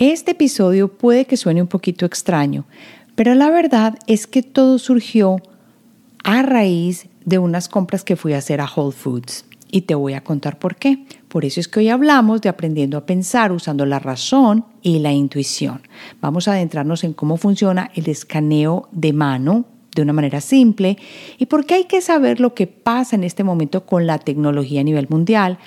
Este episodio puede que suene un poquito extraño, pero la verdad es que todo surgió a raíz de unas compras que fui a hacer a Whole Foods. Y te voy a contar por qué. Por eso es que hoy hablamos de aprendiendo a pensar usando la razón y la intuición. Vamos a adentrarnos en cómo funciona el escaneo de mano de una manera simple y por qué hay que saber lo que pasa en este momento con la tecnología a nivel mundial.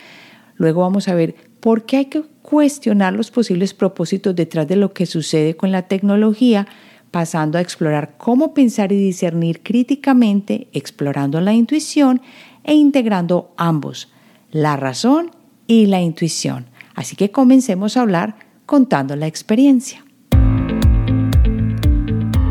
Luego vamos a ver por qué hay que cuestionar los posibles propósitos detrás de lo que sucede con la tecnología, pasando a explorar cómo pensar y discernir críticamente, explorando la intuición e integrando ambos, la razón y la intuición. Así que comencemos a hablar contando la experiencia.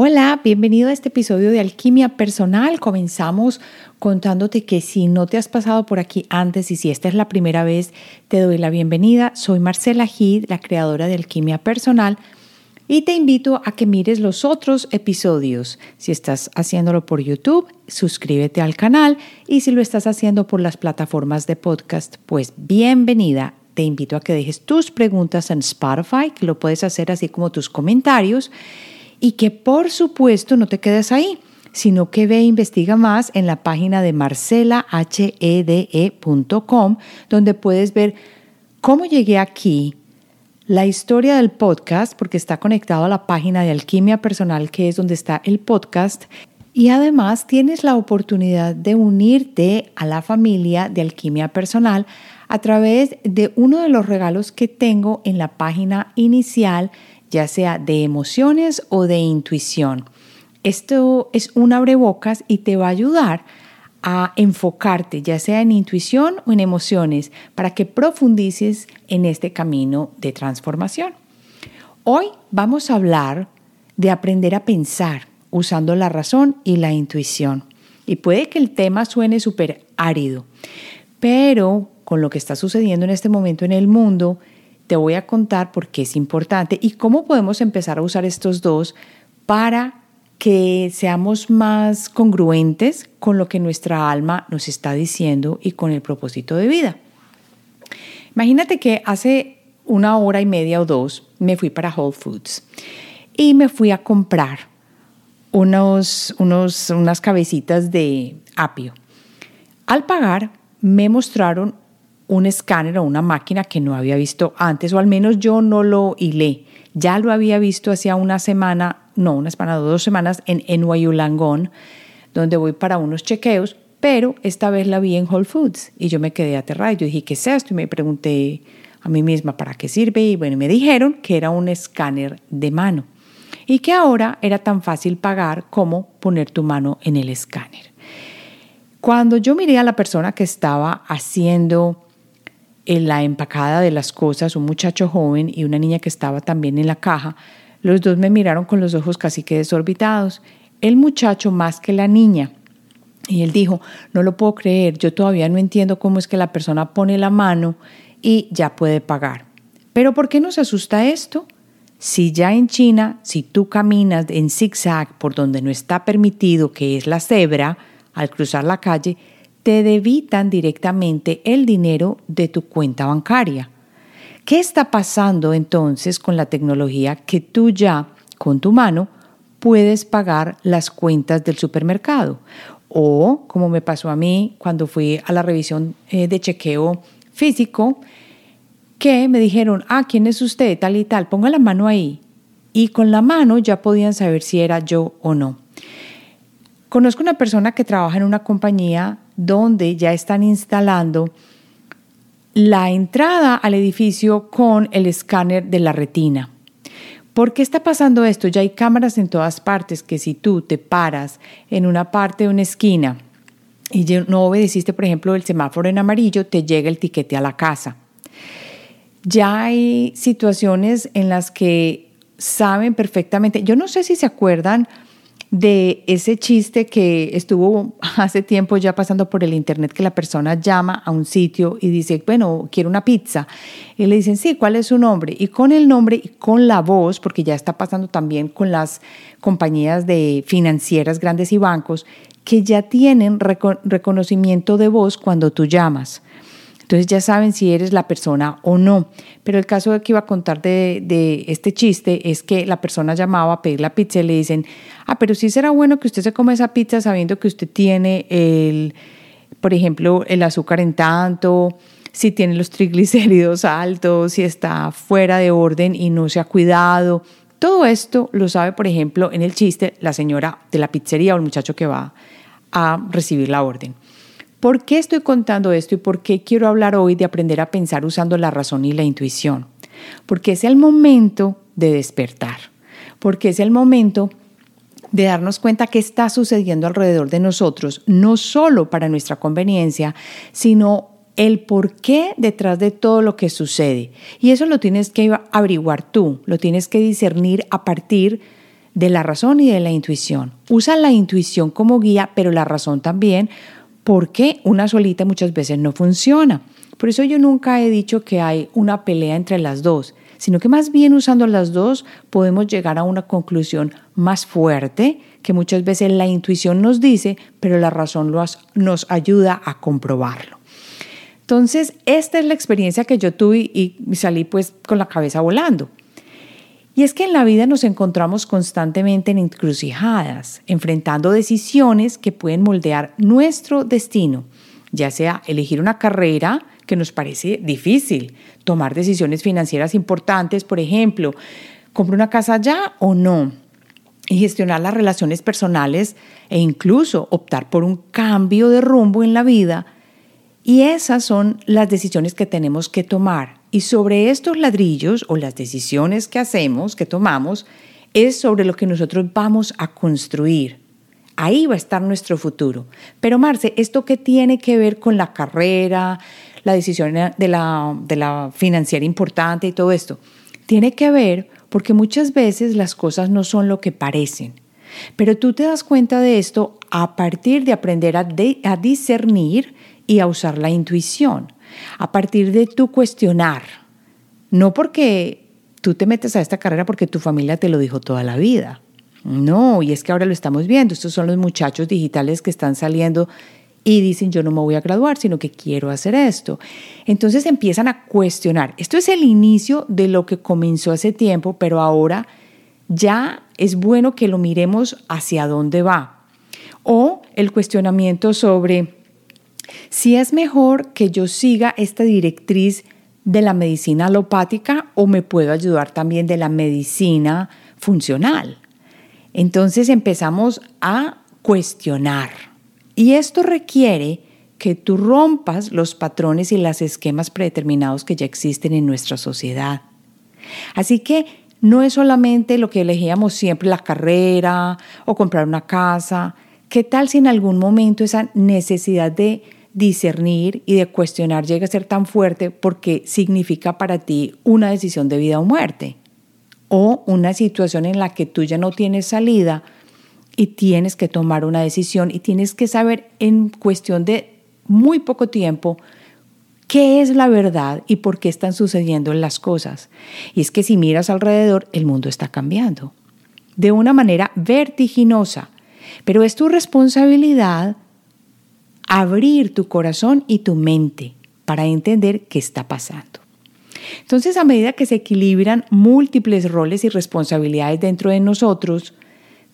Hola, bienvenido a este episodio de Alquimia Personal. Comenzamos contándote que si no te has pasado por aquí antes y si esta es la primera vez, te doy la bienvenida. Soy Marcela Gid, la creadora de Alquimia Personal, y te invito a que mires los otros episodios. Si estás haciéndolo por YouTube, suscríbete al canal y si lo estás haciendo por las plataformas de podcast, pues bienvenida. Te invito a que dejes tus preguntas en Spotify, que lo puedes hacer así como tus comentarios y que por supuesto no te quedes ahí, sino que ve e investiga más en la página de marcelahede.com, donde puedes ver cómo llegué aquí, la historia del podcast, porque está conectado a la página de Alquimia Personal, que es donde está el podcast, y además tienes la oportunidad de unirte a la familia de Alquimia Personal a través de uno de los regalos que tengo en la página inicial ya sea de emociones o de intuición. Esto es un abrebocas y te va a ayudar a enfocarte, ya sea en intuición o en emociones, para que profundices en este camino de transformación. Hoy vamos a hablar de aprender a pensar usando la razón y la intuición. Y puede que el tema suene súper árido, pero con lo que está sucediendo en este momento en el mundo, te voy a contar por qué es importante y cómo podemos empezar a usar estos dos para que seamos más congruentes con lo que nuestra alma nos está diciendo y con el propósito de vida. Imagínate que hace una hora y media o dos me fui para Whole Foods y me fui a comprar unos, unos, unas cabecitas de apio. Al pagar me mostraron un escáner o una máquina que no había visto antes, o al menos yo no lo hilé. Ya lo había visto hacía una semana, no, una semana dos semanas en NYU Langón, donde voy para unos chequeos, pero esta vez la vi en Whole Foods y yo me quedé aterrada. Yo dije, ¿qué es esto? Y me pregunté a mí misma, ¿para qué sirve? Y bueno, me dijeron que era un escáner de mano y que ahora era tan fácil pagar como poner tu mano en el escáner. Cuando yo miré a la persona que estaba haciendo en la empacada de las cosas, un muchacho joven y una niña que estaba también en la caja. Los dos me miraron con los ojos casi que desorbitados. El muchacho más que la niña. Y él dijo, no lo puedo creer, yo todavía no entiendo cómo es que la persona pone la mano y ya puede pagar. Pero ¿por qué nos asusta esto? Si ya en China, si tú caminas en zigzag por donde no está permitido, que es la cebra, al cruzar la calle, te debitan directamente el dinero de tu cuenta bancaria. ¿Qué está pasando entonces con la tecnología que tú ya con tu mano puedes pagar las cuentas del supermercado? O como me pasó a mí cuando fui a la revisión eh, de chequeo físico, que me dijeron, ah, ¿quién es usted? Tal y tal, ponga la mano ahí. Y con la mano ya podían saber si era yo o no. Conozco una persona que trabaja en una compañía donde ya están instalando la entrada al edificio con el escáner de la retina. ¿Por qué está pasando esto? Ya hay cámaras en todas partes que si tú te paras en una parte de una esquina y no obedeciste, por ejemplo, el semáforo en amarillo, te llega el tiquete a la casa. Ya hay situaciones en las que saben perfectamente, yo no sé si se acuerdan de ese chiste que estuvo hace tiempo ya pasando por el internet que la persona llama a un sitio y dice, bueno, quiero una pizza. Y le dicen, sí, ¿cuál es su nombre? Y con el nombre y con la voz, porque ya está pasando también con las compañías de financieras grandes y bancos, que ya tienen reconocimiento de voz cuando tú llamas. Entonces ya saben si eres la persona o no. Pero el caso que iba a contar de, este chiste es que la persona llamaba a pedir la pizza y le dicen, ah, pero sí será bueno que usted se coma esa pizza sabiendo que usted tiene el, por ejemplo, el azúcar en tanto, si tiene los triglicéridos altos, si está fuera de orden y no se ha cuidado. Todo esto lo sabe, por ejemplo, en el chiste la señora de la pizzería o el muchacho que va a recibir la orden. ¿Por qué estoy contando esto y por qué quiero hablar hoy de aprender a pensar usando la razón y la intuición? Porque es el momento de despertar, porque es el momento de darnos cuenta qué está sucediendo alrededor de nosotros, no solo para nuestra conveniencia, sino el por qué detrás de todo lo que sucede. Y eso lo tienes que averiguar tú, lo tienes que discernir a partir de la razón y de la intuición. Usa la intuición como guía, pero la razón también, porque una solita muchas veces no funciona. Por eso yo nunca he dicho que hay una pelea entre las dos, sino que más bien usando las dos podemos llegar a una conclusión más fuerte que muchas veces la intuición nos dice, pero la razón nos ayuda a comprobarlo. Entonces, esta es la experiencia que yo tuve y salí pues con la cabeza volando. Y es que en la vida nos encontramos constantemente en encrucijadas, enfrentando decisiones que pueden moldear nuestro destino, ya sea elegir una carrera que nos parece difícil, tomar decisiones financieras importantes, por ejemplo, ¿compro una casa ya o no? Y gestionar las relaciones personales e incluso optar por un cambio de rumbo en la vida. Y esas son las decisiones que tenemos que tomar y sobre estos ladrillos o las decisiones que hacemos, que tomamos, es sobre lo que nosotros vamos a construir. Ahí va a estar nuestro futuro. Pero Marce, ¿esto qué tiene que ver con la carrera, la decisión de la, de la financiera importante y todo esto? Tiene que ver porque muchas veces las cosas no son lo que parecen. Pero tú te das cuenta de esto a partir de aprender a, a discernir y a usar la intuición a partir de tu cuestionar, no porque tú te metes a esta carrera porque tu familia te lo dijo toda la vida. No, y es que ahora lo estamos viendo. Estos son los muchachos digitales que están saliendo y dicen yo no me voy a graduar, sino que quiero hacer esto. Entonces empiezan a cuestionar. Esto es el inicio de lo que comenzó hace tiempo, pero ahora ya es bueno que lo miremos hacia dónde va. O el cuestionamiento sobre si es mejor que yo siga esta directriz de la medicina alopática o me puedo ayudar también de la medicina funcional. Entonces empezamos a cuestionar y esto requiere que tú rompas los patrones y los esquemas predeterminados que ya existen en nuestra sociedad. Así que no es solamente lo que elegíamos siempre, la carrera o comprar una casa. ¿Qué tal si en algún momento esa necesidad de discernir y de cuestionar llega a ser tan fuerte porque significa para ti una decisión de vida o muerte o una situación en la que tú ya no tienes salida y tienes que tomar una decisión y tienes que saber en cuestión de muy poco tiempo qué es la verdad y por qué están sucediendo las cosas. Y es que si miras alrededor, el mundo está cambiando de una manera vertiginosa, pero es tu responsabilidad abrir tu corazón y tu mente para entender qué está pasando. Entonces, a medida que se equilibran múltiples roles y responsabilidades dentro de nosotros,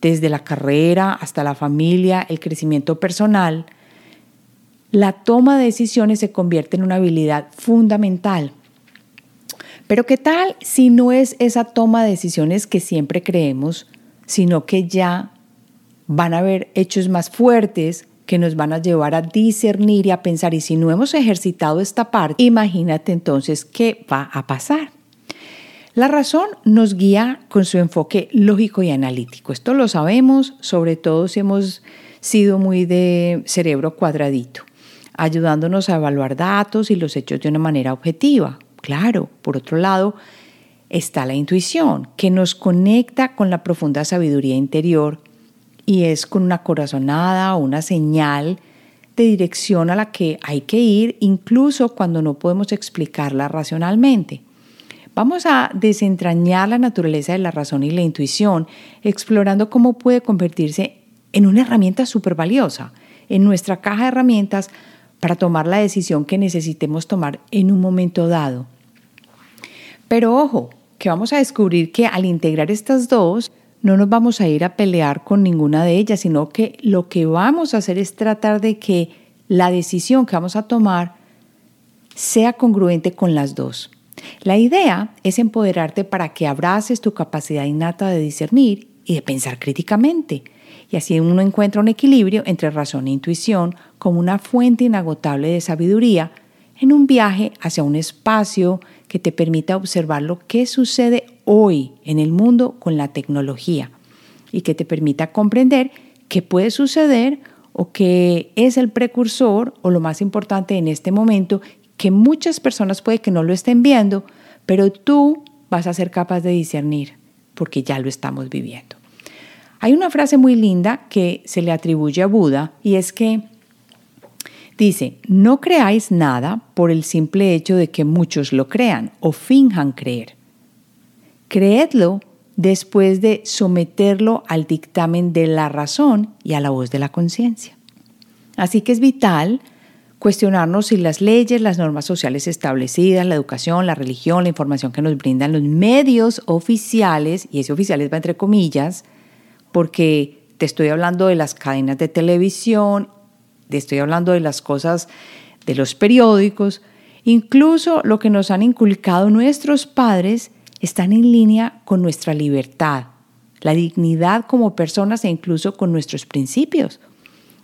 desde la carrera hasta la familia, el crecimiento personal, la toma de decisiones se convierte en una habilidad fundamental. Pero ¿qué tal si no es esa toma de decisiones que siempre creemos, sino que ya van a haber hechos más fuertes que nos van a llevar a discernir y a pensar, y si no hemos ejercitado esta parte, imagínate entonces qué va a pasar. La razón nos guía con su enfoque lógico y analítico. Esto lo sabemos, sobre todo si hemos sido muy de cerebro cuadradito, ayudándonos a evaluar datos y los hechos de una manera objetiva. Claro, por otro lado, está la intuición, que nos conecta con la profunda sabiduría interior y es con una corazonada o una señal de dirección a la que hay que ir, incluso cuando no podemos explicarla racionalmente. Vamos a desentrañar la naturaleza de la razón y la intuición, explorando cómo puede convertirse en una herramienta súper valiosa en nuestra caja de herramientas para tomar la decisión que necesitemos tomar en un momento dado. Pero ojo, que vamos a descubrir que al integrar estas dos, no nos vamos a ir a pelear con ninguna de ellas, sino que lo que vamos a hacer es tratar de que la decisión que vamos a tomar sea congruente con las dos. La idea es empoderarte para que abraces tu capacidad innata de discernir y de pensar críticamente. Y así uno encuentra un equilibrio entre razón e intuición como una fuente inagotable de sabiduría en un viaje hacia un espacio que te permita observar lo que sucede hoy en el mundo con la tecnología y que te permita comprender qué puede suceder o qué es el precursor o lo más importante en este momento que muchas personas puede que no lo estén viendo, pero tú vas a ser capaz de discernir porque ya lo estamos viviendo. Hay una frase muy linda que se le atribuye a Buda y es que dice, no creáis nada por el simple hecho de que muchos lo crean o finjan creer. Creedlo después de someterlo al dictamen de la razón y a la voz de la conciencia. Así que es vital cuestionarnos si las leyes, las normas sociales establecidas, la educación, la religión, la información que nos brindan los medios oficiales, y ese oficiales va entre comillas, porque te estoy hablando de las cadenas de televisión, te estoy hablando de las cosas de los periódicos, incluso lo que nos han inculcado nuestros padres están en línea con nuestra libertad, la dignidad como personas e incluso con nuestros principios.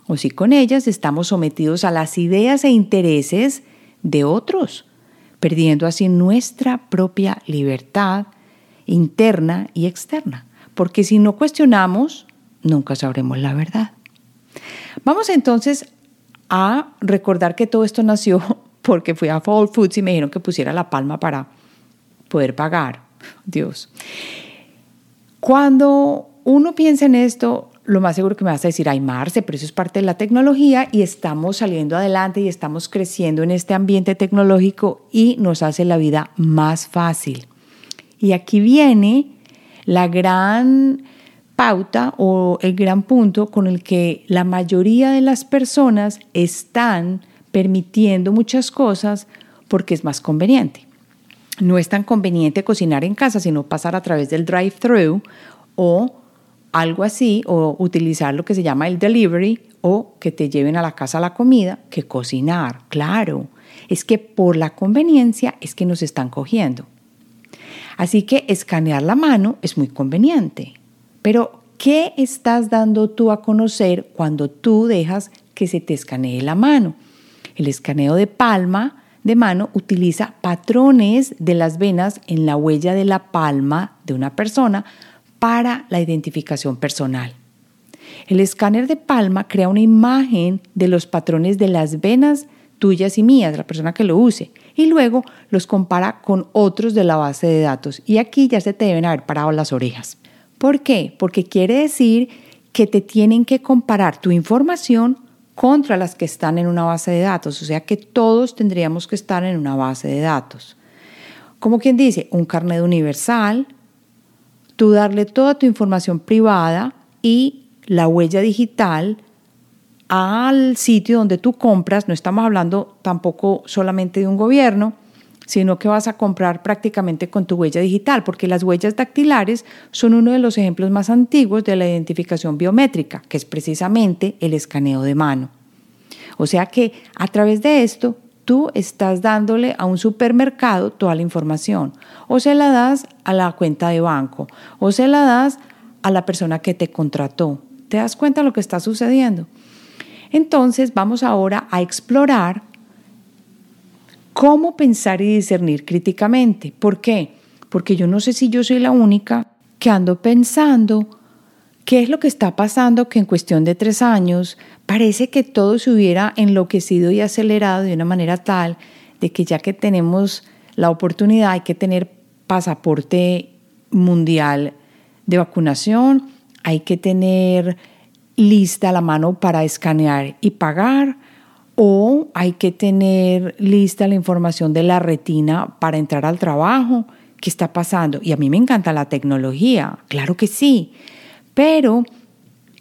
O si con ellas estamos sometidos a las ideas e intereses de otros, perdiendo así nuestra propia libertad interna y externa. Porque si no cuestionamos, nunca sabremos la verdad. Vamos entonces a recordar que todo esto nació porque fui a Whole Foods y me dijeron que pusiera la palma para poder pagar. Dios. Cuando uno piensa en esto, lo más seguro que me vas a decir, ay Marce, pero eso es parte de la tecnología y estamos saliendo adelante y estamos creciendo en este ambiente tecnológico y nos hace la vida más fácil. Y aquí viene la gran pauta o el gran punto con el que la mayoría de las personas están permitiendo muchas cosas porque es más conveniente no es tan conveniente cocinar en casa, sino pasar a través del drive-thru o algo así, o utilizar lo que se llama el delivery o que te lleven a la casa la comida, que cocinar. Claro, es que por la conveniencia es que nos están cogiendo. Así que escanear la mano es muy conveniente. Pero, ¿qué estás dando tú a conocer cuando tú dejas que se te escanee la mano? El escaneo de palma de mano utiliza patrones de las venas en la huella de la palma de una persona para la identificación personal. El escáner de palma crea una imagen de los patrones de las venas tuyas y mías, la persona que lo use, y luego los compara con otros de la base de datos. Y aquí ya se te deben haber parado las orejas. ¿Por qué? Porque quiere decir que te tienen que comparar tu información contra las que están en una base de datos, o sea que todos tendríamos que estar en una base de datos. Como quien dice, un carnet universal, tú darle toda tu información privada y la huella digital al sitio donde tú compras, no estamos hablando tampoco solamente de un gobierno, sino que vas a comprar prácticamente con tu huella digital, porque las huellas dactilares son uno de los ejemplos más antiguos de la identificación biométrica, que es precisamente el escaneo de mano. O sea que a través de esto tú estás dándole a un supermercado toda la información, o se la das a la cuenta de banco, o se la das a la persona que te contrató. ¿Te das cuenta de lo que está sucediendo? Entonces vamos ahora a explorar cómo pensar y discernir críticamente. ¿Por qué? Porque yo no sé si yo soy la única que ando pensando qué es lo que está pasando que en cuestión de tres años parece que todo se hubiera enloquecido y acelerado de una manera tal de que ya que tenemos la oportunidad hay que tener pasaporte mundial de vacunación, hay que tener lista a la mano para escanear y pagar o hay que tener lista la información de la retina para entrar al trabajo. ¿Qué está pasando? Y a mí me encanta la tecnología, claro que sí, pero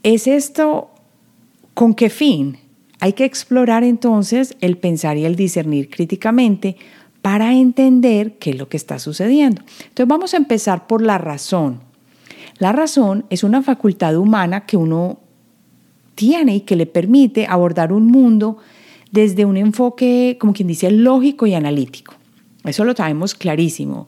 ¿es esto con qué fin? Hay que explorar entonces el pensar y el discernir críticamente para entender qué es lo que está sucediendo. Entonces vamos a empezar por la razón. La razón es una facultad humana que uno tiene y que le permite abordar un mundo desde un enfoque, como quien dice, lógico y analítico. Eso lo sabemos clarísimo.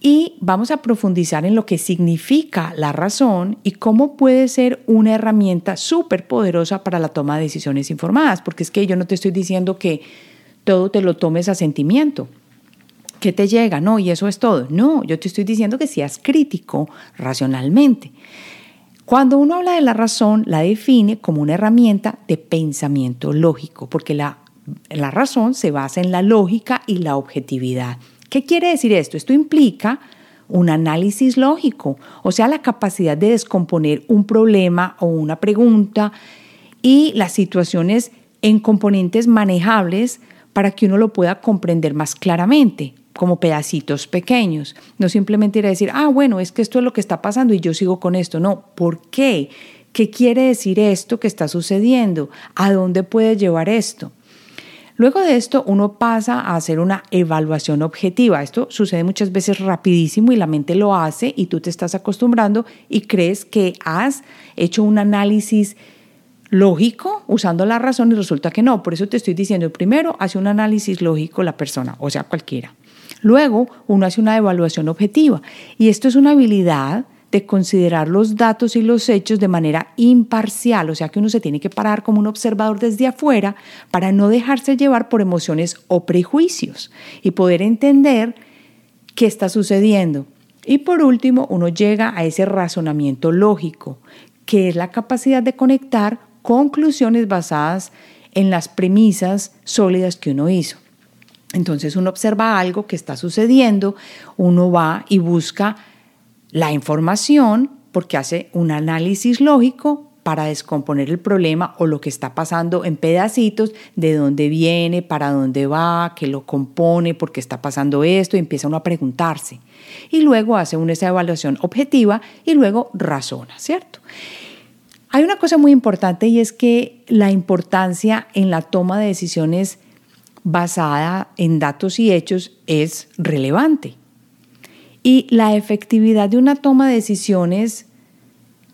Y vamos a profundizar en lo que significa la razón y cómo puede ser una herramienta súper poderosa para la toma de decisiones informadas, porque es que yo no te estoy diciendo que todo te lo tomes a sentimiento, que te llega, no, y eso es todo. No, yo te estoy diciendo que seas crítico racionalmente. Cuando uno habla de la razón, la define como una herramienta de pensamiento lógico, porque la, la razón se basa en la lógica y la objetividad. ¿Qué quiere decir esto? Esto implica un análisis lógico, o sea, la capacidad de descomponer un problema o una pregunta y las situaciones en componentes manejables para que uno lo pueda comprender más claramente como pedacitos pequeños. No simplemente ir a decir, ah, bueno, es que esto es lo que está pasando y yo sigo con esto. No, ¿por qué? ¿Qué quiere decir esto que está sucediendo? ¿A dónde puede llevar esto? Luego de esto, uno pasa a hacer una evaluación objetiva. Esto sucede muchas veces rapidísimo y la mente lo hace y tú te estás acostumbrando y crees que has hecho un análisis lógico usando la razón y resulta que no. Por eso te estoy diciendo, primero hace un análisis lógico la persona, o sea, cualquiera. Luego, uno hace una evaluación objetiva. Y esto es una habilidad de considerar los datos y los hechos de manera imparcial, o sea que uno se tiene que parar como un observador desde afuera para no dejarse llevar por emociones o prejuicios y poder entender qué está sucediendo. Y por último, uno llega a ese razonamiento lógico, que es la capacidad de conectar conclusiones basadas en las premisas sólidas que uno hizo. Entonces uno observa algo que está sucediendo, uno va y busca la información porque hace un análisis lógico para descomponer el problema o lo que está pasando en pedacitos, de dónde viene, para dónde va, qué lo compone, por qué está pasando esto, y empieza uno a preguntarse. Y luego hace una esa evaluación objetiva y luego razona, ¿cierto? Hay una cosa muy importante y es que la importancia en la toma de decisiones basada en datos y hechos es relevante. Y la efectividad de una toma de decisiones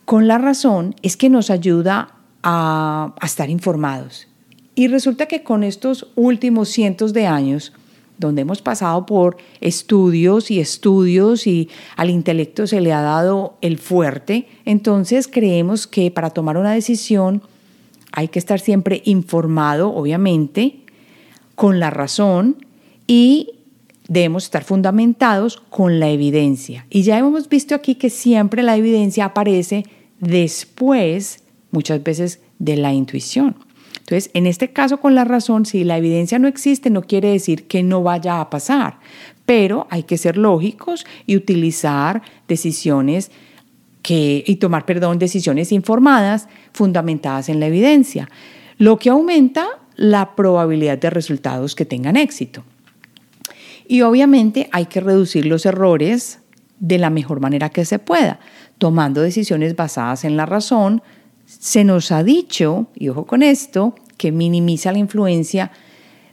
con la razón es que nos ayuda a, estar informados. Y resulta que con estos últimos cientos de años, donde hemos pasado por estudios y estudios y al intelecto se le ha dado el fuerte, entonces creemos que para tomar una decisión hay que estar siempre informado, obviamente, con la razón y debemos estar fundamentados con la evidencia. Y ya hemos visto aquí que siempre la evidencia aparece después, muchas veces, de la intuición. Entonces, en este caso con la razón, si la evidencia no existe, no quiere decir que no vaya a pasar, pero hay que ser lógicos y utilizar decisiones que, y tomar, perdón, decisiones informadas fundamentadas en la evidencia, lo que aumenta la probabilidad de resultados que tengan éxito. Y obviamente hay que reducir los errores de la mejor manera que se pueda, tomando decisiones basadas en la razón. Se nos ha dicho, y ojo con esto, que minimiza la influencia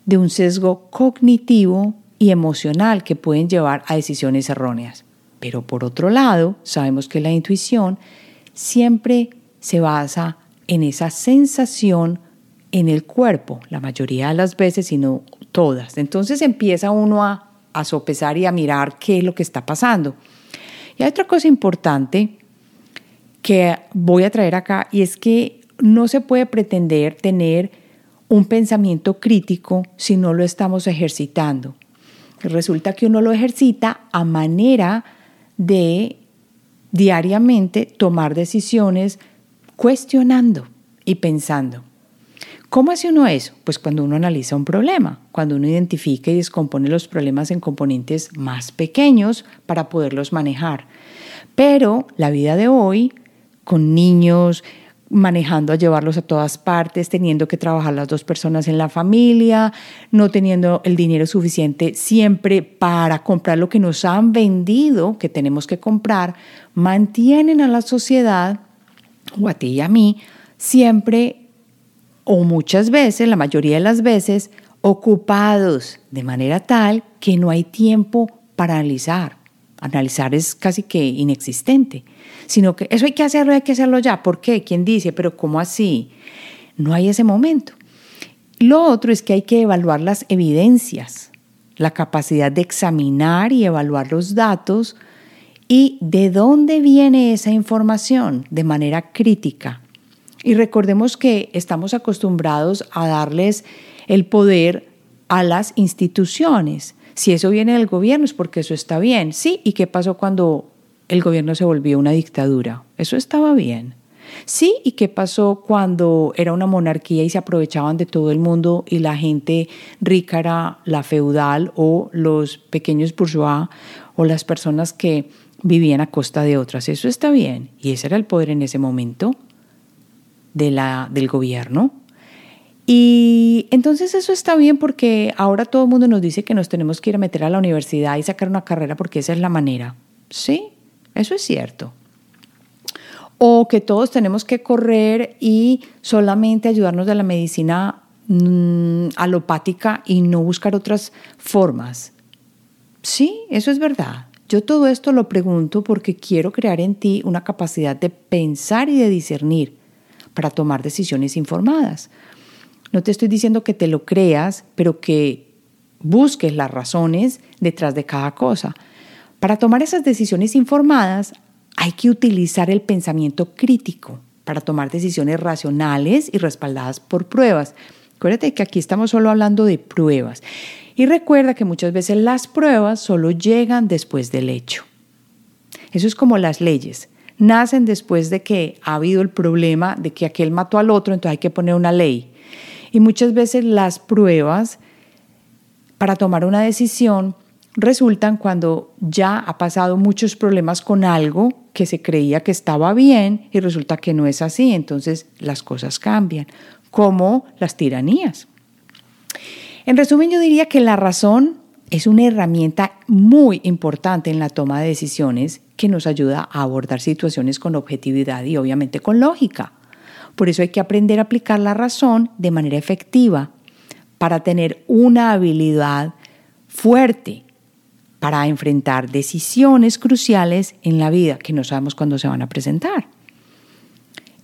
de un sesgo cognitivo y emocional que pueden llevar a decisiones erróneas. Pero por otro lado, sabemos que la intuición siempre se basa en esa sensación en el cuerpo, la mayoría de las veces, sino todas. Entonces empieza uno a, a sopesar y a mirar qué es lo que está pasando. Y hay otra cosa importante que voy a traer acá y es que no se puede pretender tener un pensamiento crítico si no lo estamos ejercitando. Resulta que uno lo ejercita a manera de diariamente tomar decisiones cuestionando y pensando. ¿Cómo hace uno eso? Pues cuando uno analiza un problema, cuando uno identifica y descompone los problemas en componentes más pequeños para poderlos manejar. Pero la vida de hoy, con niños, manejando a llevarlos a todas partes, teniendo que trabajar las dos personas en la familia, no teniendo el dinero suficiente siempre para comprar lo que nos han vendido, que tenemos que comprar, mantienen a la sociedad, o a ti y a mí, siempre o muchas veces, la mayoría de las veces, ocupados de manera tal que no hay tiempo para analizar. Analizar es casi que inexistente sino que eso hay que hacerlo, hay que hacerlo ya. ¿Por qué? ¿Quién dice? Pero ¿cómo así? No hay ese momento. Lo otro es que hay que evaluar las evidencias, la capacidad de examinar y evaluar los datos y de dónde viene esa información de manera crítica. Y recordemos que estamos acostumbrados a darles el poder a las instituciones. Si eso viene del gobierno es porque eso está bien. Sí, ¿y qué pasó cuando el gobierno se volvió una dictadura. Eso estaba bien. Sí, ¿y qué pasó cuando era una monarquía y se aprovechaban de todo el mundo y la gente rica era la feudal o los pequeños bourgeois o las personas que vivían a costa de otras? Eso está bien. Y ese era el poder en ese momento de la, del gobierno. Y entonces eso está bien porque ahora todo el mundo nos dice que nos tenemos que ir a meter a la universidad y sacar una carrera porque esa es la manera. Sí, eso es cierto. O que todos tenemos que correr y solamente ayudarnos de la medicina mm, alopática y no buscar otras formas. Sí, eso es verdad. Yo todo esto lo pregunto porque quiero crear en ti una capacidad de pensar y de discernir para tomar decisiones informadas. No te estoy diciendo que te lo creas, pero que busques las razones detrás de cada cosa. Para tomar esas decisiones informadas hay que utilizar el pensamiento crítico para tomar decisiones racionales y respaldadas por pruebas. Acuérdate que aquí estamos solo hablando de pruebas. Y recuerda que muchas veces las pruebas solo llegan después del hecho. Eso es como las leyes. Nacen después de que ha habido el problema de que aquel mató al otro, entonces hay que poner una ley. Y muchas veces las pruebas para tomar una decisión resultan cuando ya ha pasado muchos problemas con algo que se creía que estaba bien y resulta que no es así. Entonces las cosas cambian, como las tiranías. En resumen, yo diría que la razón es una herramienta muy importante en la toma de decisiones que nos ayuda a abordar situaciones con objetividad y obviamente con lógica. Por eso hay que aprender a aplicar la razón de manera efectiva para tener una habilidad fuerte para enfrentar decisiones cruciales en la vida que no sabemos cuándo se van a presentar.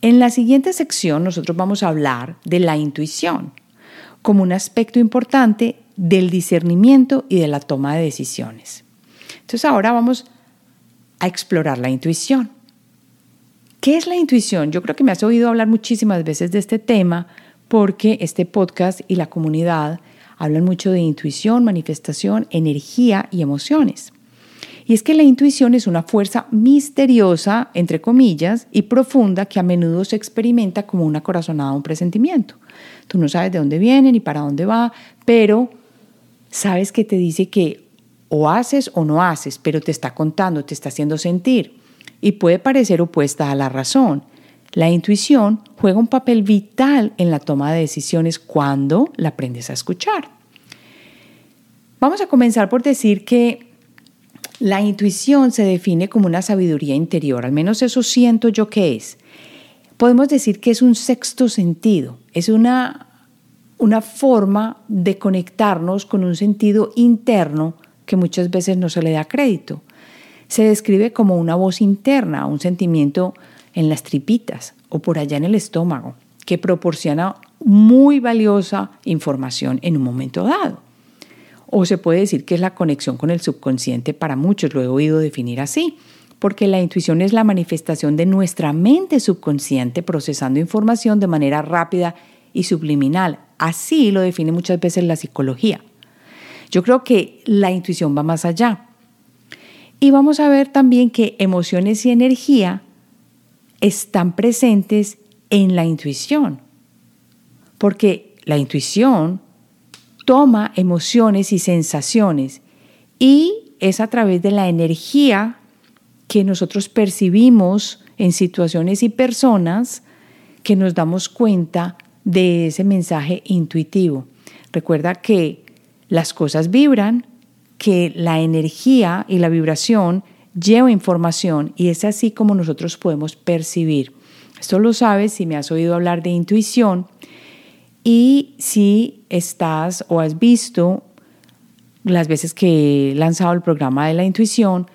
En la siguiente sección nosotros vamos a hablar de la intuición como un aspecto importante del discernimiento y de la toma de decisiones. Entonces ahora vamos a explorar la intuición. ¿Qué es la intuición? Yo creo que me has oído hablar muchísimas veces de este tema porque este podcast y la comunidad hablan mucho de intuición, manifestación, energía y emociones. Y es que la intuición es una fuerza misteriosa, entre comillas, y profunda que a menudo se experimenta como una corazonada un presentimiento. Tú no sabes de dónde viene ni para dónde va, pero sabes que te dice que o haces o no haces, pero te está contando, te está haciendo sentir. Y puede parecer opuesta a la razón. La intuición juega un papel vital en la toma de decisiones cuando la aprendes a escuchar. Vamos a comenzar por decir que la intuición se define como una sabiduría interior, al menos eso siento yo que es. Podemos decir que es un sexto sentido, es una, una forma de conectarnos con un sentido interno que muchas veces no se le da crédito. Se describe como una voz interna, un sentimiento en las tripitas o por allá en el estómago, que proporciona muy valiosa información en un momento dado. O se puede decir que es la conexión con el subconsciente para muchos, lo he oído definir así, porque la intuición es la manifestación de nuestra mente subconsciente procesando información de manera rápida y subliminal. Así lo define muchas veces la psicología. Yo creo que la intuición va más allá. Y vamos a ver también que emociones y energía están presentes en la intuición, porque la intuición toma emociones y sensaciones y es a través de la energía que nosotros percibimos en situaciones y personas que nos damos cuenta de ese mensaje intuitivo. Recuerda que las cosas vibran, que la energía y la vibración lleva información y es así como nosotros podemos percibir. Esto lo sabes si me has oído hablar de intuición y si estás o has visto las veces que he lanzado el programa de la intuición,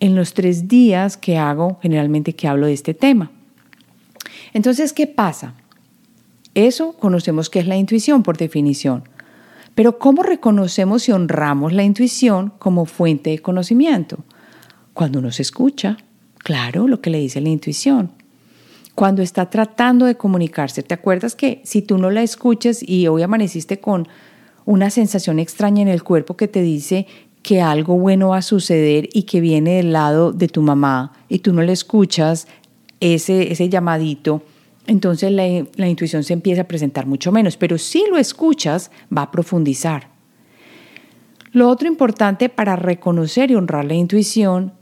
en los tres días que hago, generalmente que hablo de este tema. Entonces, ¿qué pasa? Eso conocemos que es la intuición por definición. Pero ¿cómo reconocemos y honramos la intuición como fuente de conocimiento? Cuando uno se escucha, claro, lo que le dice la intuición. Cuando está tratando de comunicarse, ¿te acuerdas que si tú no la escuchas y hoy amaneciste con una sensación extraña en el cuerpo que te dice que algo bueno va a suceder y que viene del lado de tu mamá y tú no le escuchas ese, ese llamadito, entonces la, intuición se empieza a presentar mucho menos, pero si lo escuchas va a profundizar. Lo otro importante para reconocer y honrar la intuición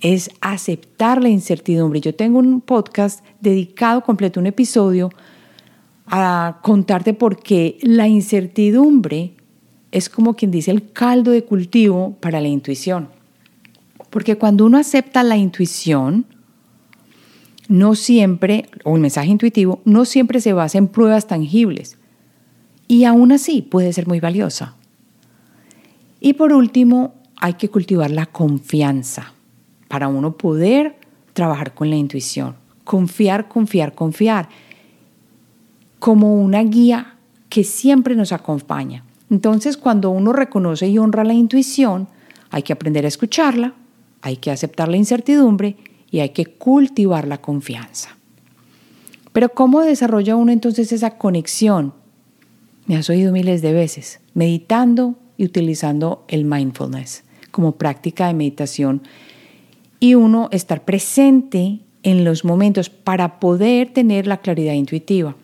es aceptar la incertidumbre. Yo tengo un podcast dedicado completo, un episodio, a contarte por qué la incertidumbre es como quien dice el caldo de cultivo para la intuición. Porque cuando uno acepta la intuición, no siempre, o el mensaje intuitivo, no siempre se basa en pruebas tangibles. Y aún así puede ser muy valiosa. Y por último, hay que cultivar la confianza para uno poder trabajar con la intuición. Confiar, confiar, confiar. Como una guía que siempre nos acompaña. Entonces, cuando uno reconoce y honra la intuición, hay que aprender a escucharla, hay que aceptar la incertidumbre y hay que cultivar la confianza. Pero ¿cómo desarrolla uno entonces esa conexión? Me has oído miles de veces, meditando y utilizando el mindfulness como práctica de meditación y uno estar presente en los momentos para poder tener la claridad intuitiva.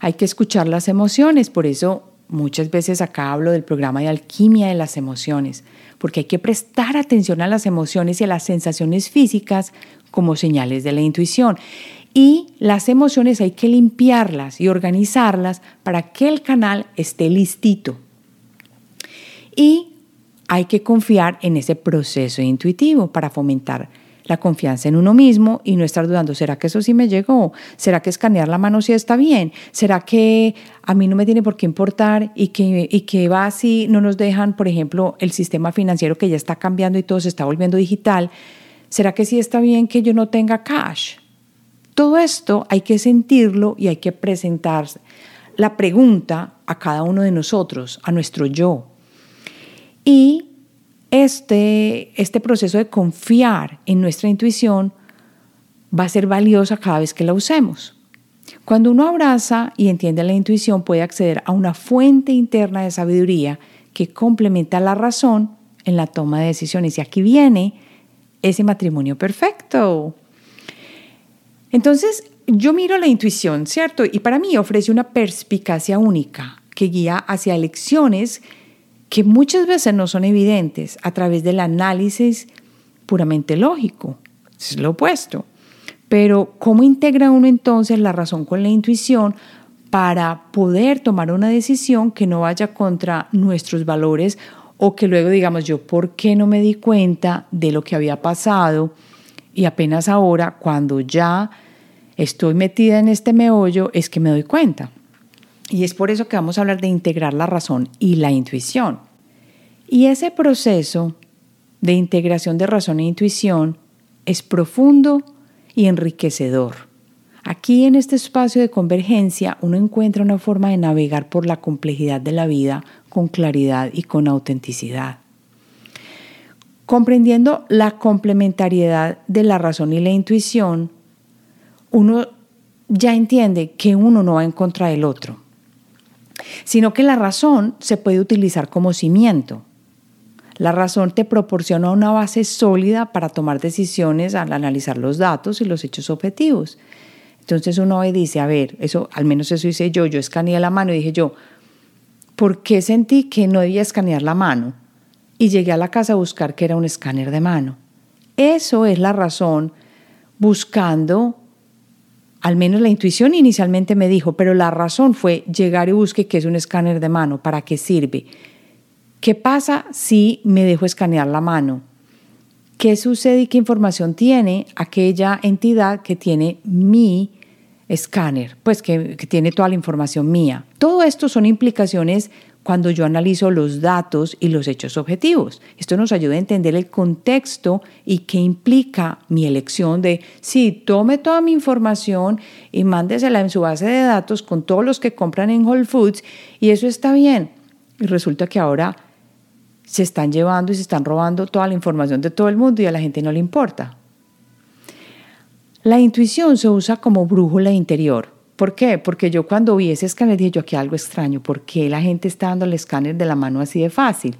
Hay que escuchar las emociones, por eso muchas veces acá hablo del programa de alquimia de las emociones, porque hay que prestar atención a las emociones y a las sensaciones físicas como señales de la intuición. Y las emociones hay que limpiarlas y organizarlas para que el canal esté listito. Y hay que confiar en ese proceso intuitivo para fomentar la confianza en uno mismo y no estar dudando, ¿será que eso sí me llegó? ¿Será que escanear la mano sí está bien? ¿Será que a mí no me tiene por qué importar y que, y que va así, no nos dejan, por ejemplo, el sistema financiero que ya está cambiando y todo se está volviendo digital? ¿Será que sí está bien que yo no tenga cash? Todo esto hay que sentirlo y hay que presentar la pregunta a cada uno de nosotros, a nuestro yo. Y este, este proceso de confiar en nuestra intuición va a ser valiosa cada vez que la usemos. Cuando uno abraza y entiende la intuición, puede acceder a una fuente interna de sabiduría que complementa la razón en la toma de decisiones. Y aquí viene ese matrimonio perfecto. Entonces, yo miro la intuición, ¿cierto? Y para mí ofrece una perspicacia única que guía hacia elecciones que muchas veces no son evidentes a través del análisis puramente lógico. Es lo opuesto. Pero ¿cómo integra uno entonces la razón con la intuición para poder tomar una decisión que no vaya contra nuestros valores o que luego digamos yo, ¿por qué no me di cuenta de lo que había pasado? Y apenas ahora, cuando ya estoy metida en este meollo, es que me doy cuenta. Y es por eso que vamos a hablar de integrar la razón y la intuición. Y ese proceso de integración de razón e intuición es profundo y enriquecedor. Aquí en este espacio de convergencia uno encuentra una forma de navegar por la complejidad de la vida con claridad y con autenticidad. Comprendiendo la complementariedad de la razón y la intuición, uno ya entiende que uno no va en contra del otro sino que la razón se puede utilizar como cimiento. La razón te proporciona una base sólida para tomar decisiones al analizar los datos y los hechos objetivos. Entonces uno dice, a ver, eso, al menos eso hice yo, yo escaneé la mano y dije yo, ¿por qué sentí que no debía escanear la mano? Y llegué a la casa a buscar que era un escáner de mano. Eso es la razón buscando Al menos la intuición inicialmente me dijo, pero la razón fue llegar y busque qué es un escáner de mano, para qué sirve. ¿Qué pasa si me dejo escanear la mano? ¿Qué sucede y qué información tiene aquella entidad que tiene mi escáner? Pues que, que tiene toda la información mía. Todo esto son implicaciones cuando yo analizo los datos y los hechos objetivos. Esto nos ayuda a entender el contexto y qué implica mi elección de, sí, tome toda mi información y mándesela en su base de datos con todos los que compran en Whole Foods y eso está bien. Y resulta que ahora se están llevando y se están robando toda la información de todo el mundo y a la gente no le importa. La intuición se usa como brújula interior ¿Por qué? Porque yo cuando vi ese escáner dije yo aquí algo extraño, ¿por qué la gente está dando el escáner de la mano así de fácil?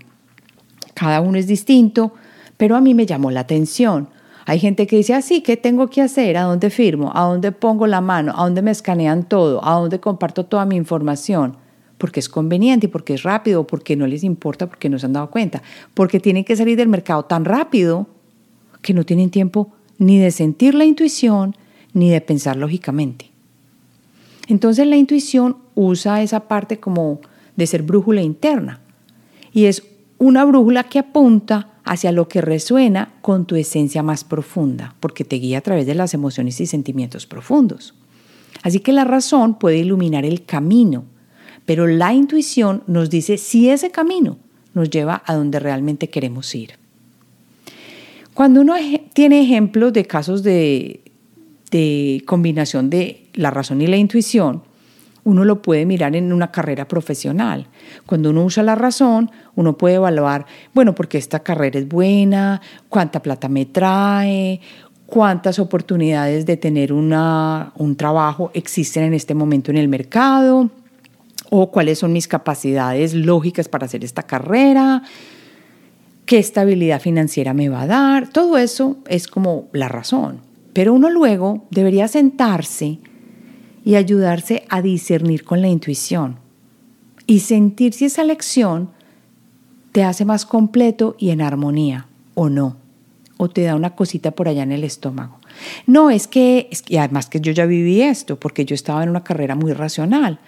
Cada uno es distinto, pero a mí me llamó la atención. Hay gente que dice, así, ah, ¿qué tengo que hacer? ¿A dónde firmo? ¿A dónde pongo la mano? ¿A dónde me escanean todo? ¿A dónde comparto toda mi información? Porque es conveniente porque es rápido, porque no les importa, porque no se han dado cuenta, porque tienen que salir del mercado tan rápido que no tienen tiempo ni de sentir la intuición ni de pensar lógicamente. Entonces la intuición usa esa parte como de ser brújula interna y es una brújula que apunta hacia lo que resuena con tu esencia más profunda, porque te guía a través de las emociones y sentimientos profundos. Así que la razón puede iluminar el camino, pero la intuición nos dice si ese camino nos lleva a donde realmente queremos ir. Cuando uno tiene ejemplos de casos de, de combinación de la razón y la intuición, uno lo puede mirar en una carrera profesional. Cuando uno usa la razón, uno puede evaluar, bueno, porque esta carrera es buena, cuánta plata me trae, cuántas oportunidades de tener una, un trabajo existen en este momento en el mercado, o cuáles son mis capacidades lógicas para hacer esta carrera, qué estabilidad financiera me va a dar. Todo eso es como la razón. Pero uno luego debería sentarse y ayudarse a discernir con la intuición y sentir si esa lección te hace más completo y en armonía o no, o te da una cosita por allá en el estómago. No, es que, es que además que yo ya viví esto, porque yo estaba en una carrera muy racional.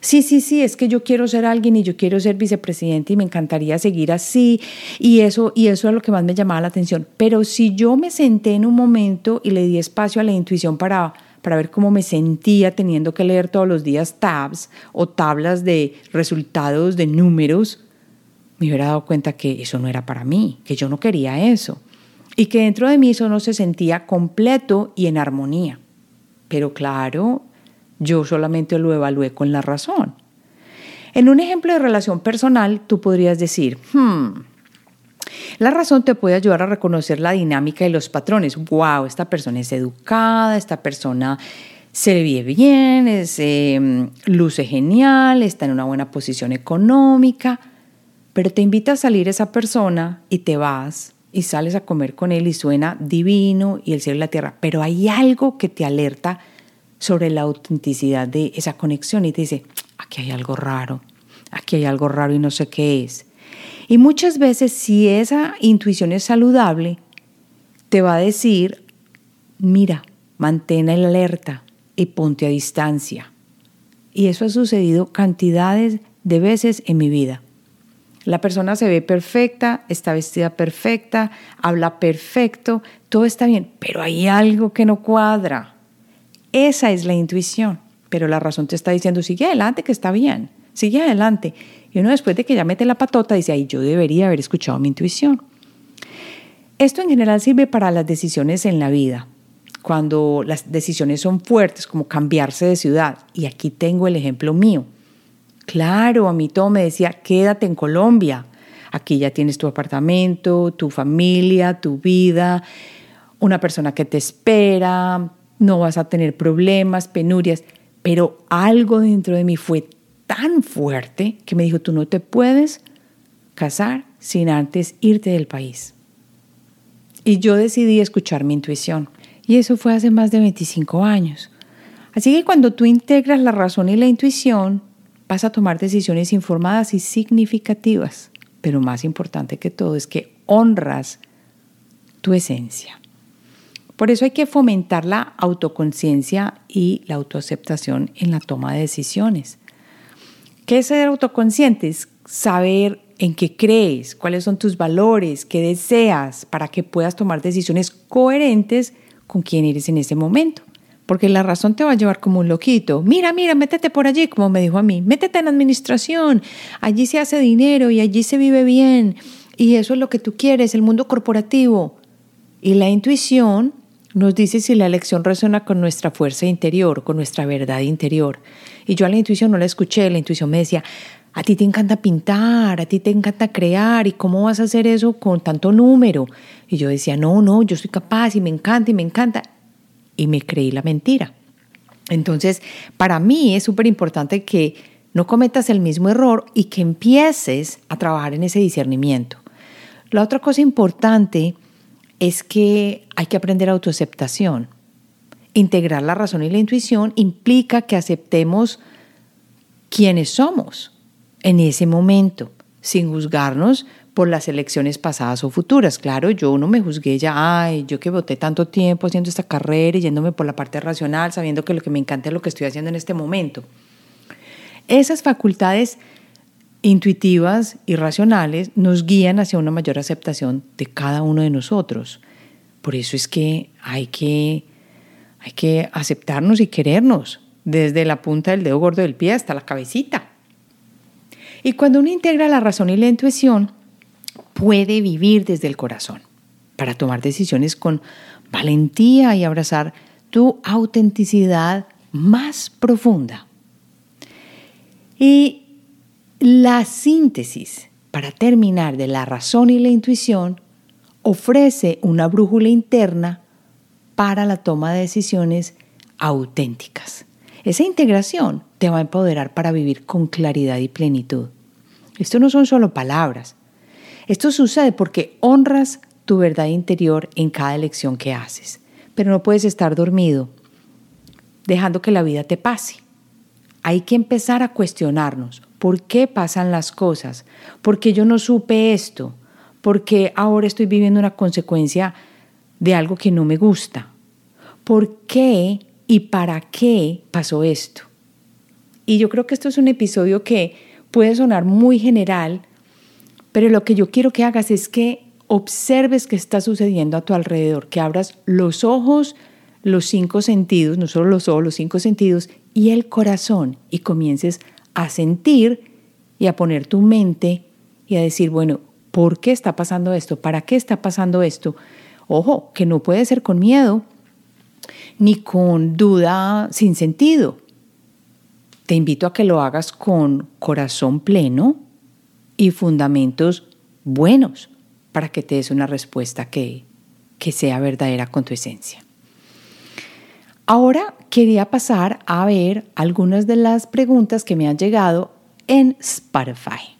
Sí, sí, sí, es que yo quiero ser alguien y yo quiero ser vicepresidente y me encantaría seguir así y eso y eso es lo que más me llamaba la atención. Pero si yo me senté en un momento y le di espacio a la intuición para para ver cómo me sentía teniendo que leer todos los días tabs o tablas de resultados de números, me hubiera dado cuenta que eso no era para mí, que yo no quería eso y que dentro de mí eso no se sentía completo y en armonía. Pero claro, yo solamente lo evalué con la razón. En un ejemplo de relación personal, tú podrías decir, hmm, la razón te puede ayudar a reconocer la dinámica y los patrones. Wow, esta persona es educada, esta persona se le ve bien, em, luce genial, está en una buena posición económica, pero te invita a salir esa persona y te vas y sales a comer con él y suena divino y el cielo y la tierra, pero hay algo que te alerta sobre la autenticidad de esa conexión y te dice, aquí hay algo raro, aquí hay algo raro y no sé qué es. Y muchas veces si esa intuición es saludable, te va a decir, mira, mantén el alerta y ponte a distancia. Y eso ha sucedido cantidades de veces en mi vida. La persona se ve perfecta, está vestida perfecta, habla perfecto, todo está bien, pero hay algo que no cuadra. Esa es la intuición, pero la razón te está diciendo, sigue adelante, que está bien, sigue adelante. Y uno después de que ya mete la patota dice, ay, yo debería haber escuchado mi intuición. Esto en general sirve para las decisiones en la vida, cuando las decisiones son fuertes, como cambiarse de ciudad. Y aquí tengo el ejemplo mío. Claro, a mí todo me decía, quédate en Colombia. Aquí ya tienes tu apartamento, tu familia, tu vida, una persona que te espera, no vas a tener problemas, penurias, pero algo dentro de mí fue tan fuerte que me dijo, tú no te puedes casar sin antes irte del país. Y yo decidí escuchar mi intuición. Y eso fue hace más de 25 años. Así que cuando tú integras la razón y la intuición, vas a tomar decisiones informadas y significativas. Pero más importante que todo es que honras tu esencia. Por eso hay que fomentar la autoconciencia y la autoaceptación en la toma de decisiones. ¿Qué es ser autoconsciente? Es saber en qué crees, cuáles son tus valores, qué deseas, para que puedas tomar decisiones coherentes con quién eres en ese momento. Porque la razón te va a llevar como un loquito. Mira, mira, métete por allí, como me dijo a mí. Métete en administración. Allí se hace dinero y allí se vive bien. Y eso es lo que tú quieres, el mundo corporativo. Y la intuición nos dice si la elección resuena con nuestra fuerza interior, con nuestra verdad interior. Y yo a la intuición no la escuché, la intuición me decía, a ti te encanta pintar, a ti te encanta crear, ¿y cómo vas a hacer eso con tanto número? Y yo decía, no, no, yo soy capaz y me encanta y me encanta. Y me creí la mentira. Entonces, para mí es súper importante que no cometas el mismo error y que empieces a trabajar en ese discernimiento. La otra cosa importante es que hay que aprender autoaceptación. Integrar la razón y la intuición implica que aceptemos quiénes somos en ese momento, sin juzgarnos por las elecciones pasadas o futuras. Claro, yo no me juzgué ya, ay, yo que voté tanto tiempo haciendo esta carrera y yéndome por la parte racional, sabiendo que lo que me encanta es lo que estoy haciendo en este momento. Esas facultades intuitivas y racionales nos guían hacia una mayor aceptación de cada uno de nosotros. Por eso es que hay que, hay que aceptarnos y querernos, desde la punta del dedo gordo del pie hasta la cabecita. Y cuando uno integra la razón y la intuición, puede vivir desde el corazón para tomar decisiones con valentía y abrazar tu autenticidad más profunda. Y la síntesis, para terminar, de la razón y la intuición ofrece una brújula interna para la toma de decisiones auténticas. Esa integración te va a empoderar para vivir con claridad y plenitud. Esto no son solo palabras. Esto sucede porque honras tu verdad interior en cada elección que haces. Pero no puedes estar dormido dejando que la vida te pase. Hay que empezar a cuestionarnos por qué pasan las cosas, por qué yo no supe esto, por qué ahora estoy viviendo una consecuencia de algo que no me gusta, por qué y para qué pasó esto. Y yo creo que esto es un episodio que puede sonar muy general, pero lo que yo quiero que hagas es que observes qué está sucediendo a tu alrededor, que abras los ojos, los cinco sentidos, no solo los ojos, los cinco sentidos y el corazón y comiences a sentir y a poner tu mente y a decir, bueno, ¿por qué está pasando esto? ¿Para qué está pasando esto? Ojo, que no puede ser con miedo ni con duda sin sentido. Te invito a que lo hagas con corazón pleno y fundamentos buenos para que te des una respuesta que, que sea verdadera con tu esencia. Ahora quería pasar a ver algunas de las preguntas que me han llegado en Spotify.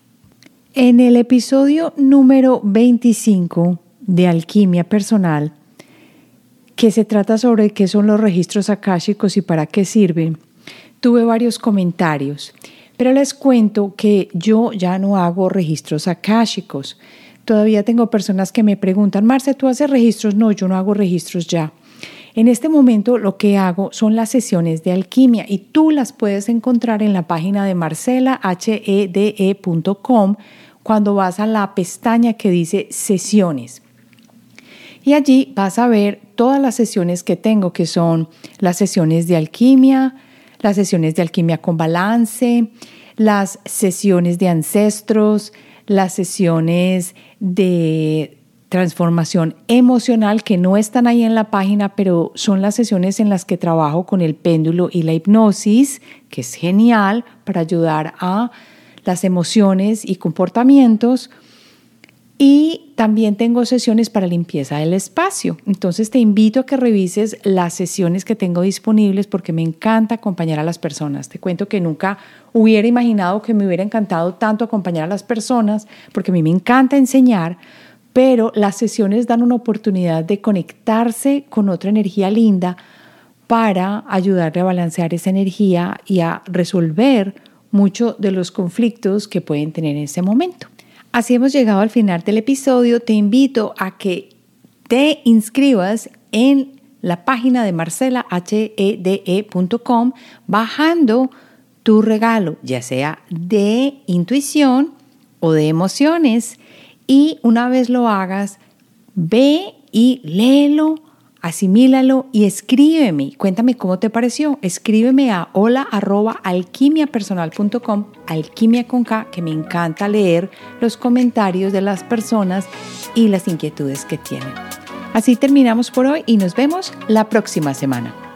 En el episodio número 25 de Alquimia Personal, que se trata sobre qué son los registros akáshicos y para qué sirven, tuve varios comentarios, pero les cuento que yo ya no hago registros akáshicos. Todavía tengo personas que me preguntan, Marce, ¿tú haces registros? No, yo no hago registros ya. En este momento lo que hago son las sesiones de alquimia y tú las puedes encontrar en la página de marcelahede.com cuando vas a la pestaña que dice sesiones. Y allí vas a ver todas las sesiones que tengo, que son las sesiones de alquimia, las sesiones de alquimia con balance, las sesiones de ancestros, las sesiones de transformación emocional que no están ahí en la página, pero son las sesiones en las que trabajo con el péndulo y la hipnosis, que es genial para ayudar a las emociones y comportamientos. Y también tengo sesiones para limpieza del espacio. Entonces te invito a que revises las sesiones que tengo disponibles porque me encanta acompañar a las personas. Te cuento que nunca hubiera imaginado que me hubiera encantado tanto acompañar a las personas porque a mí me encanta enseñar, pero las sesiones dan una oportunidad de conectarse con otra energía linda para ayudarle a balancear esa energía y a resolver muchos de los conflictos que pueden tener en ese momento. Así hemos llegado al final del episodio. Te invito a que te inscribas en la página de marcelahede.com bajando tu regalo, ya sea de intuición o de emociones. Y una vez lo hagas, ve y léelo, asimílalo y escríbeme. Cuéntame cómo te pareció. Escríbeme a hola arroba alquimiapersonal.com, alquimia con K, que me encanta leer los comentarios de las personas y las inquietudes que tienen. Así terminamos por hoy y nos vemos la próxima semana.